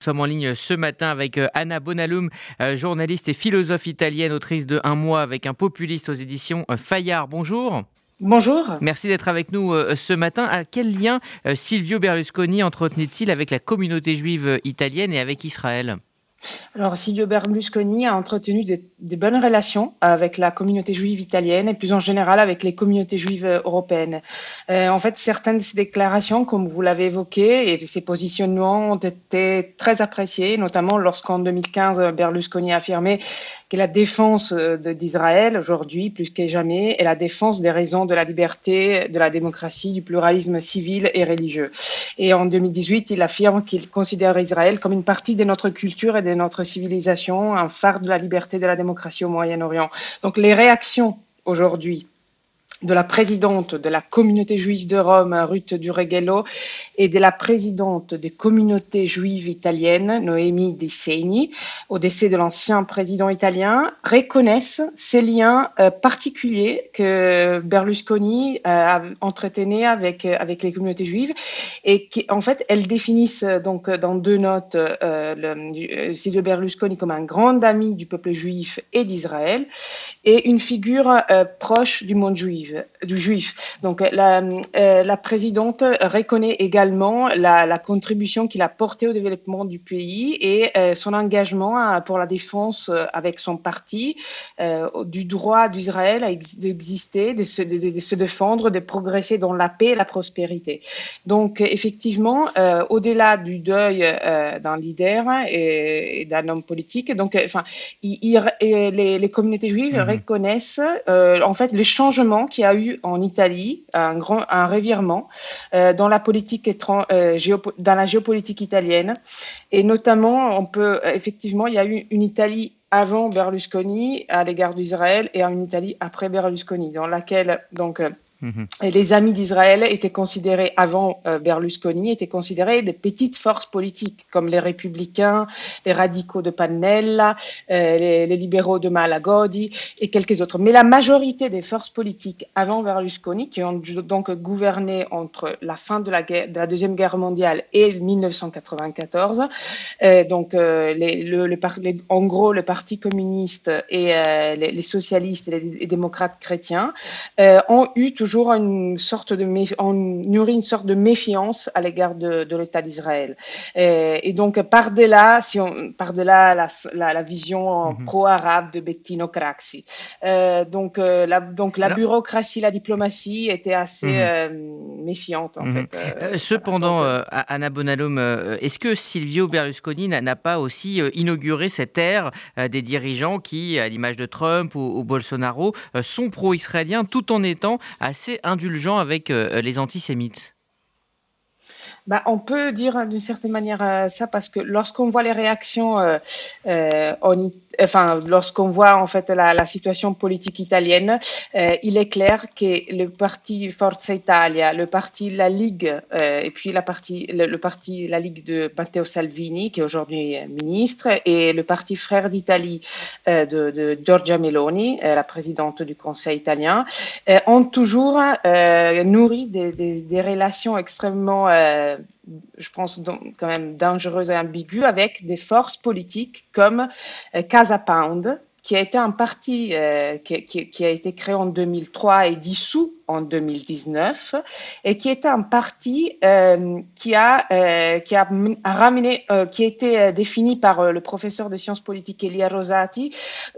Nous sommes en ligne ce matin avec euh, Anna Bonalum, euh, journaliste et philosophe italienne, autrice de Un mois avec un populiste aux éditions euh, Fayard. Bonjour. Bonjour. Merci d'être avec nous ce matin. À quel lien Silvio Berlusconi entretenait-il avec la communauté juive italienne et avec Israël? Alors, Silvio Berlusconi a entretenu de, bonnes relations avec la communauté juive italienne et plus en général avec les communautés juives européennes. Euh, en fait, certaines de ses déclarations, comme vous l'avez évoqué, et ses positionnements ont été très appréciés, notamment lorsqu'en 2015, Berlusconi a affirmé que la défense d'Israël, aujourd'hui, plus que jamais, est la défense des raisons de la liberté, de la démocratie, du pluralisme civil et religieux. Et en 2018, il affirme qu'il considère Israël comme une partie de notre culture et de notre civilisation, un phare de la liberté et de la démocratie au Moyen-Orient. Donc les réactions aujourd'hui de la présidente de la communauté juive de Rome, Ruth Dureghello, et de la présidente des communautés juives italiennes, Noémie De Segni, au décès de l'ancien président italien, reconnaissent ces liens euh, particuliers que Berlusconi euh, a entretenus avec, euh, avec les communautés juives et qui, en fait, elles définissent donc dans deux notes le, Silvio Berlusconi comme un grand ami du peuple juif et d'Israël et une figure proche du monde juif du juif. Donc la, euh, la présidente reconnaît également la, la contribution qu'il a portée au développement du pays et euh, son engagement pour la défense euh, avec son parti du droit d'Israël d'exister, de se, de, se défendre, de progresser dans la paix et la prospérité. Donc effectivement, au-delà du deuil d'un leader et, d'un homme politique, donc enfin, il, les, les, communautés juives mhm. reconnaissent en fait les changements qui a eu en Italie un grand un revirement euh, dans la politique euh, dans la géopolitique italienne. Et notamment on peut effectivement il y a eu une Italie avant Berlusconi à l'égard d'Israël et une Italie après Berlusconi dans laquelle donc Mhm. Les amis d'Israël étaient considérés, avant euh, Berlusconi, étaient considérés des petites forces politiques, comme les républicains, les radicaux de Pannella, euh, les, libéraux de Malagodi et quelques autres. Mais la majorité des forces politiques avant Berlusconi, qui ont donc gouverné entre la fin de la, Deuxième Guerre mondiale et 1994, euh, donc en gros le Parti communiste et les, socialistes et les, démocrates chrétiens, ont eu toujours toujours une sorte de on nourrit une sorte de méfiance à l'égard de, de l'État d'Israël. Et, donc par-delà, si on par-delà la, la, la, vision mhm. pro-arabe de Bettino Craxi. Euh, donc euh, la donc la bureaucratie, la diplomatie était assez euh, méfiante en mhm. fait. cependant, Anna Bonalum, est-ce que Silvio Berlusconi n'a pas aussi inauguré cette ère des dirigeants qui, à l'image de Trump ou, ou Bolsonaro, sont pro-israéliens tout en étant assez indulgent avec euh, les antisémites bah, on peut dire d'une certaine manière euh, ça parce que lorsqu'on voit les réactions, euh, euh enfin lorsqu'on voit en fait la, situation politique italienne, il est clair que le parti Forza Italia, le parti La Ligue et puis la le, parti La Ligue de Matteo Salvini qui est aujourd'hui ministre et le parti Frères d'Italie de, Giorgia Meloni, la présidente du Conseil italien, ont toujours nourri des, relations extrêmement je pense quand même dangereuse et ambiguë, avec des forces politiques comme euh, Casa Pound, qui a été un parti euh, qui, a été créé en 2003 et dissous en 2019 et qui était un parti euh, qui a euh, qui a ramené qui a été défini par le professeur de sciences politiques Elia Rosati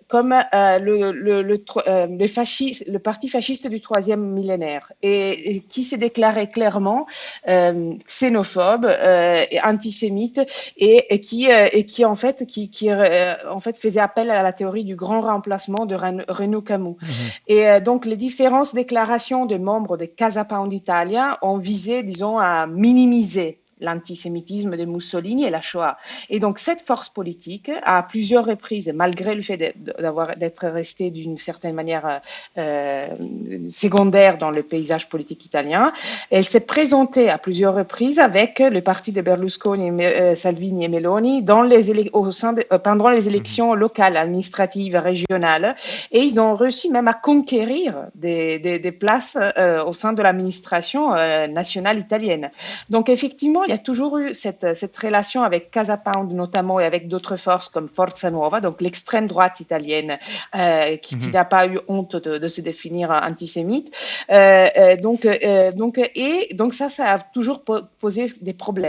comme le le, fasciste, le parti fasciste du troisième millénaire et, qui s'est déclaré clairement xénophobe et antisémite et, et qui et qui en fait qui, qui en fait faisait appel à la théorie du grand remplacement de Renaud Camus mhm. et donc les différentes déclarations de membres de Casa Pound Italia ont visé, disons, à minimiser l'antisémitisme de Mussolini et la Shoah. Et donc cette force politique, à plusieurs reprises, malgré le fait d'avoir d'être resté d'une certaine manière euh, secondaire dans le paysage politique italien, elle s'est présentée à plusieurs reprises avec le parti de Berlusconi, euh, Salvini et Meloni dans les au sein euh, pendant les élections mhm. locales, administratives, régionales, et ils ont réussi même à conquérir des, des, des places au sein de l'administration nationale italienne. Donc effectivement, y a toujours eu cette, cette relation avec Casa Pound notamment et avec d'autres forces comme Forza Nuova, donc l'extrême droite italienne, euh, qui, qui mhm. n'a pas eu honte de, de, se définir antisémite. Euh, donc, donc, et donc ça, ça a toujours posé des problèmes.